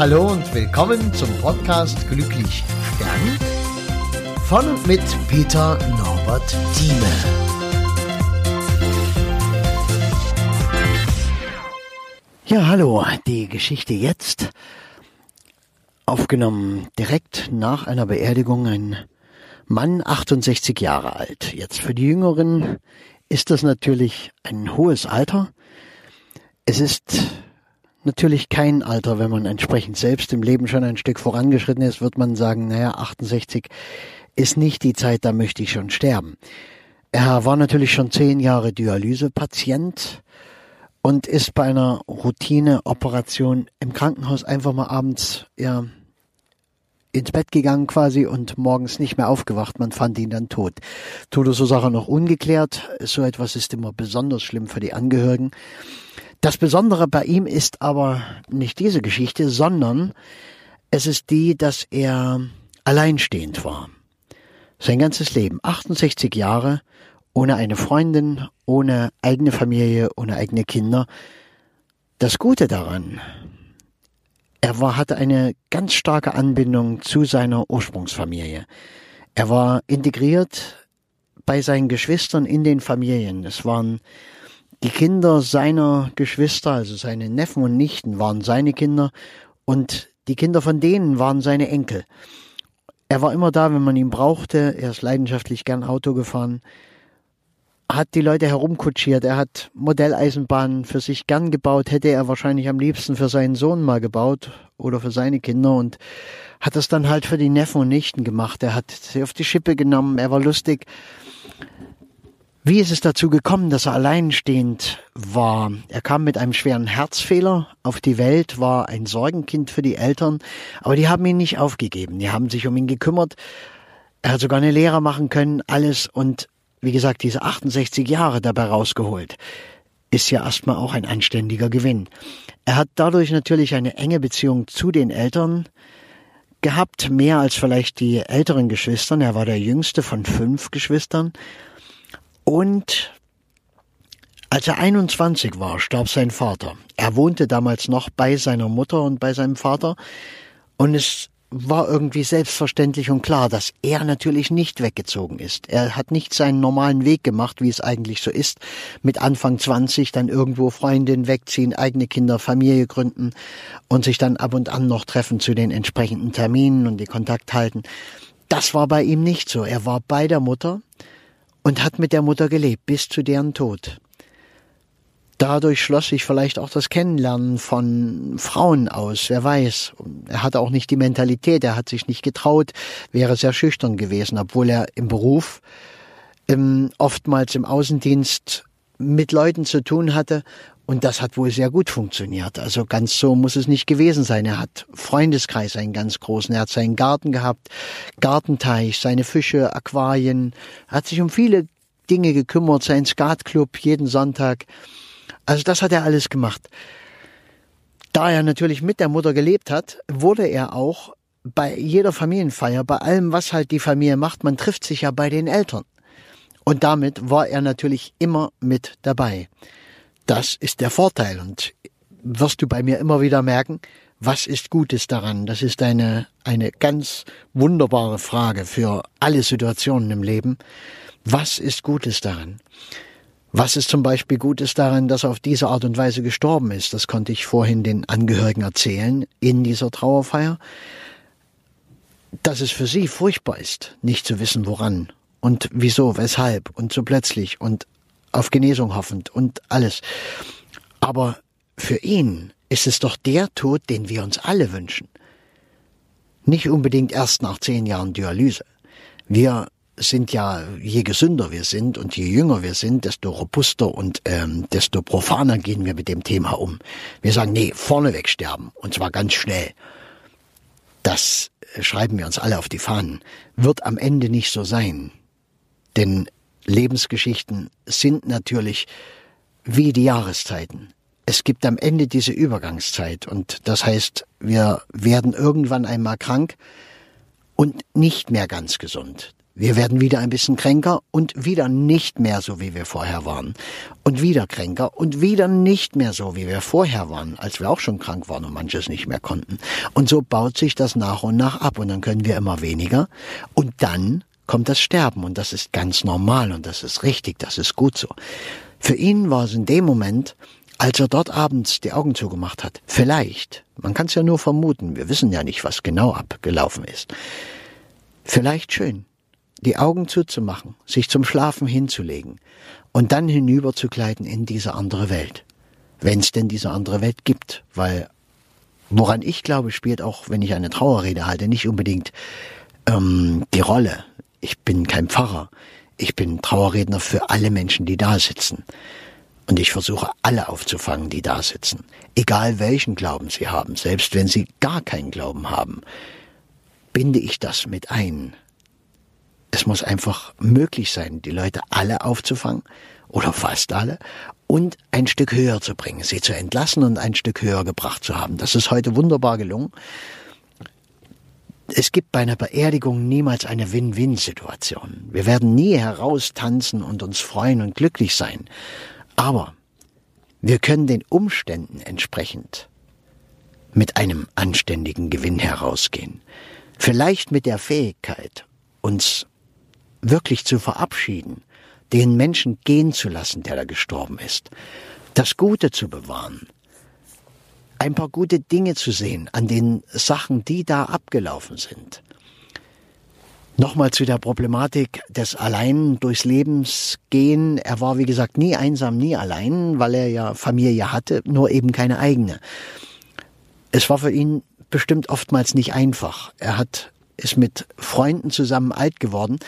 Hallo und willkommen zum Podcast Glücklich Stern von und mit Peter Norbert Thieme. Ja, hallo, die Geschichte jetzt. Aufgenommen direkt nach einer Beerdigung ein Mann, 68 Jahre alt. Jetzt für die Jüngeren ist das natürlich ein hohes Alter. Es ist natürlich kein Alter, wenn man entsprechend selbst im Leben schon ein Stück vorangeschritten ist, wird man sagen, naja, 68 ist nicht die Zeit, da möchte ich schon sterben. Er war natürlich schon zehn Jahre Dialysepatient und ist bei einer Routineoperation im Krankenhaus einfach mal abends ja, ins Bett gegangen quasi und morgens nicht mehr aufgewacht. Man fand ihn dann tot. Todesursache noch ungeklärt. So etwas ist immer besonders schlimm für die Angehörigen. Das Besondere bei ihm ist aber nicht diese Geschichte, sondern es ist die, dass er alleinstehend war. Sein ganzes Leben, 68 Jahre, ohne eine Freundin, ohne eigene Familie, ohne eigene Kinder. Das Gute daran, er war, hatte eine ganz starke Anbindung zu seiner Ursprungsfamilie. Er war integriert bei seinen Geschwistern in den Familien. Es waren die Kinder seiner Geschwister, also seine Neffen und Nichten, waren seine Kinder und die Kinder von denen waren seine Enkel. Er war immer da, wenn man ihn brauchte. Er ist leidenschaftlich gern Auto gefahren, hat die Leute herumkutschiert. Er hat Modelleisenbahnen für sich gern gebaut, hätte er wahrscheinlich am liebsten für seinen Sohn mal gebaut oder für seine Kinder und hat das dann halt für die Neffen und Nichten gemacht. Er hat sie auf die Schippe genommen, er war lustig. Wie ist es dazu gekommen, dass er alleinstehend war? Er kam mit einem schweren Herzfehler auf die Welt, war ein Sorgenkind für die Eltern, aber die haben ihn nicht aufgegeben. Die haben sich um ihn gekümmert. Er hat sogar eine Lehre machen können, alles und wie gesagt, diese 68 Jahre dabei rausgeholt. Ist ja erstmal auch ein anständiger Gewinn. Er hat dadurch natürlich eine enge Beziehung zu den Eltern gehabt, mehr als vielleicht die älteren Geschwistern. Er war der jüngste von fünf Geschwistern und als er 21 war, starb sein Vater. Er wohnte damals noch bei seiner Mutter und bei seinem Vater und es war irgendwie selbstverständlich und klar, dass er natürlich nicht weggezogen ist. Er hat nicht seinen normalen Weg gemacht, wie es eigentlich so ist, mit Anfang 20 dann irgendwo Freundin wegziehen, eigene Kinder, Familie gründen und sich dann ab und an noch treffen zu den entsprechenden Terminen und die Kontakt halten. Das war bei ihm nicht so. Er war bei der Mutter und hat mit der Mutter gelebt bis zu deren Tod. Dadurch schloss sich vielleicht auch das Kennenlernen von Frauen aus, wer weiß. Er hatte auch nicht die Mentalität, er hat sich nicht getraut, wäre sehr schüchtern gewesen, obwohl er im Beruf ähm, oftmals im Außendienst mit Leuten zu tun hatte und das hat wohl sehr gut funktioniert. Also ganz so muss es nicht gewesen sein. Er hat Freundeskreis einen ganz großen. Er hat seinen Garten gehabt, Gartenteich, seine Fische, Aquarien. Er hat sich um viele Dinge gekümmert, sein Skatclub jeden Sonntag. Also das hat er alles gemacht. Da er natürlich mit der Mutter gelebt hat, wurde er auch bei jeder Familienfeier, bei allem, was halt die Familie macht, man trifft sich ja bei den Eltern. Und damit war er natürlich immer mit dabei. Das ist der Vorteil und wirst du bei mir immer wieder merken, was ist Gutes daran? Das ist eine, eine ganz wunderbare Frage für alle Situationen im Leben. Was ist Gutes daran? Was ist zum Beispiel Gutes daran, dass er auf diese Art und Weise gestorben ist? Das konnte ich vorhin den Angehörigen erzählen in dieser Trauerfeier. Dass es für sie furchtbar ist, nicht zu wissen, woran und wieso, weshalb und so plötzlich und auf Genesung hoffend und alles. Aber für ihn ist es doch der Tod, den wir uns alle wünschen. Nicht unbedingt erst nach zehn Jahren Dialyse. Wir sind ja, je gesünder wir sind und je jünger wir sind, desto robuster und ähm, desto profaner gehen wir mit dem Thema um. Wir sagen, nee, vorneweg sterben und zwar ganz schnell. Das äh, schreiben wir uns alle auf die Fahnen. Wird am Ende nicht so sein. Denn Lebensgeschichten sind natürlich wie die Jahreszeiten. Es gibt am Ende diese Übergangszeit und das heißt, wir werden irgendwann einmal krank und nicht mehr ganz gesund. Wir werden wieder ein bisschen kränker und wieder nicht mehr so, wie wir vorher waren. Und wieder kränker und wieder nicht mehr so, wie wir vorher waren, als wir auch schon krank waren und manches nicht mehr konnten. Und so baut sich das nach und nach ab und dann können wir immer weniger. Und dann kommt das Sterben und das ist ganz normal und das ist richtig, das ist gut so. Für ihn war es in dem Moment, als er dort abends die Augen zugemacht hat, vielleicht, man kann es ja nur vermuten, wir wissen ja nicht, was genau abgelaufen ist, vielleicht schön, die Augen zuzumachen, sich zum Schlafen hinzulegen und dann hinüber zu gleiten in diese andere Welt. Wenn es denn diese andere Welt gibt, weil woran ich glaube, spielt auch, wenn ich eine Trauerrede halte, nicht unbedingt ähm, die Rolle. Ich bin kein Pfarrer. Ich bin Trauerredner für alle Menschen, die da sitzen. Und ich versuche alle aufzufangen, die da sitzen. Egal welchen Glauben sie haben, selbst wenn sie gar keinen Glauben haben, binde ich das mit ein es muss einfach möglich sein, die Leute alle aufzufangen oder fast alle und ein Stück höher zu bringen, sie zu entlassen und ein Stück höher gebracht zu haben. Das ist heute wunderbar gelungen. Es gibt bei einer Beerdigung niemals eine Win-Win-Situation. Wir werden nie heraustanzen und uns freuen und glücklich sein. Aber wir können den Umständen entsprechend mit einem anständigen Gewinn herausgehen. Vielleicht mit der Fähigkeit, uns wirklich zu verabschieden, den Menschen gehen zu lassen, der da gestorben ist, das Gute zu bewahren, ein paar gute Dinge zu sehen an den Sachen, die da abgelaufen sind. Nochmal zu der Problematik des Allein durchs Lebens gehen. Er war, wie gesagt, nie einsam, nie allein, weil er ja Familie hatte, nur eben keine eigene. Es war für ihn bestimmt oftmals nicht einfach. Er hat, ist mit Freunden zusammen alt geworden,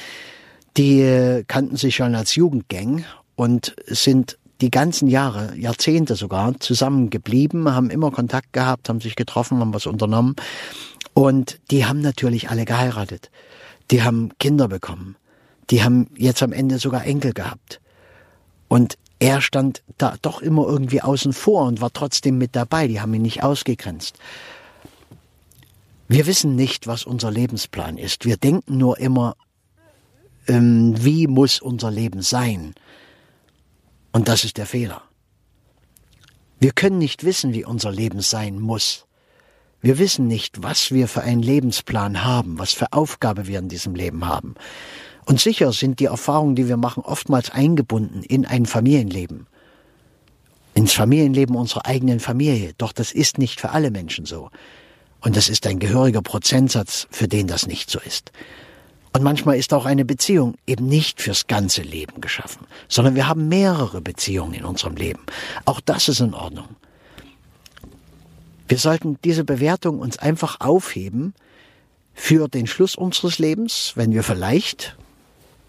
die kannten sich schon als Jugendgang und sind die ganzen Jahre, Jahrzehnte sogar, zusammengeblieben, haben immer Kontakt gehabt, haben sich getroffen, haben was unternommen. Und die haben natürlich alle geheiratet. Die haben Kinder bekommen. Die haben jetzt am Ende sogar Enkel gehabt. Und er stand da doch immer irgendwie außen vor und war trotzdem mit dabei. Die haben ihn nicht ausgegrenzt. Wir wissen nicht, was unser Lebensplan ist. Wir denken nur immer, ähm, wie muss unser Leben sein? Und das ist der Fehler. Wir können nicht wissen, wie unser Leben sein muss. Wir wissen nicht, was wir für einen Lebensplan haben, was für Aufgabe wir in diesem Leben haben. Und sicher sind die Erfahrungen, die wir machen, oftmals eingebunden in ein Familienleben. Ins Familienleben unserer eigenen Familie. Doch das ist nicht für alle Menschen so. Und das ist ein gehöriger Prozentsatz, für den das nicht so ist. Und manchmal ist auch eine Beziehung eben nicht fürs ganze Leben geschaffen, sondern wir haben mehrere Beziehungen in unserem Leben. Auch das ist in Ordnung. Wir sollten diese Bewertung uns einfach aufheben für den Schluss unseres Lebens, wenn wir vielleicht,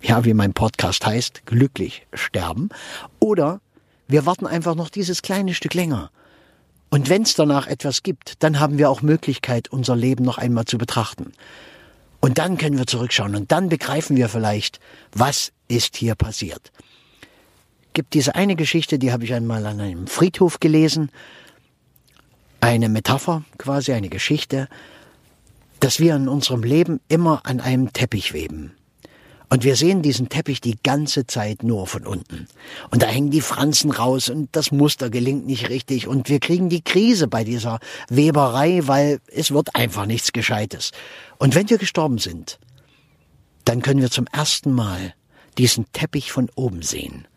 ja, wie mein Podcast heißt, glücklich sterben, oder wir warten einfach noch dieses kleine Stück länger. Und wenn es danach etwas gibt, dann haben wir auch Möglichkeit, unser Leben noch einmal zu betrachten. Und dann können wir zurückschauen und dann begreifen wir vielleicht, was ist hier passiert. Gibt diese eine Geschichte, die habe ich einmal an einem Friedhof gelesen, eine Metapher, quasi eine Geschichte, dass wir in unserem Leben immer an einem Teppich weben. Und wir sehen diesen Teppich die ganze Zeit nur von unten. Und da hängen die Franzen raus und das Muster gelingt nicht richtig und wir kriegen die Krise bei dieser Weberei, weil es wird einfach nichts Gescheites. Und wenn wir gestorben sind, dann können wir zum ersten Mal diesen Teppich von oben sehen.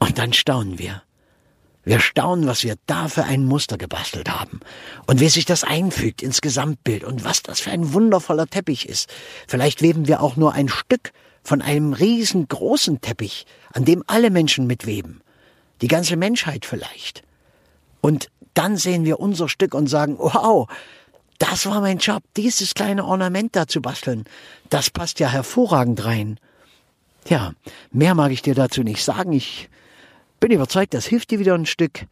Und dann staunen wir. Wir staunen, was wir da für ein Muster gebastelt haben und wie sich das einfügt ins Gesamtbild und was das für ein wundervoller Teppich ist. Vielleicht weben wir auch nur ein Stück von einem riesengroßen Teppich, an dem alle Menschen mitweben. Die ganze Menschheit vielleicht. Und dann sehen wir unser Stück und sagen, wow, das war mein Job, dieses kleine Ornament da zu basteln. Das passt ja hervorragend rein. Ja, mehr mag ich dir dazu nicht sagen. Ich bin überzeugt, das hilft dir wieder ein Stück.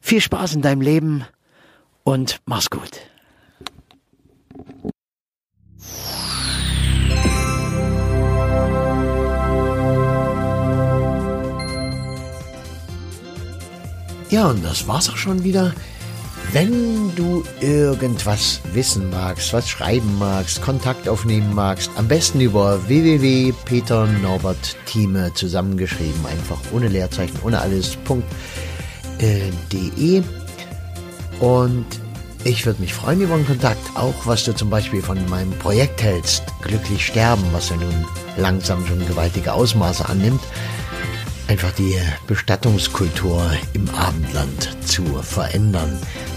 Viel Spaß in deinem Leben und mach's gut. Ja, und das war's auch schon wieder Wenn du irgendwas wissen magst, was schreiben magst, Kontakt aufnehmen magst, am besten über www.peternorbertthieme zusammengeschrieben, einfach ohne Leerzeichen, ohne alles, Punkt, äh. Und ich würde mich freuen über einen Kontakt, auch was du zum Beispiel von meinem Projekt hältst, Glücklich Sterben, was ja nun langsam schon gewaltige Ausmaße annimmt einfach die Bestattungskultur im Abendland zu verändern.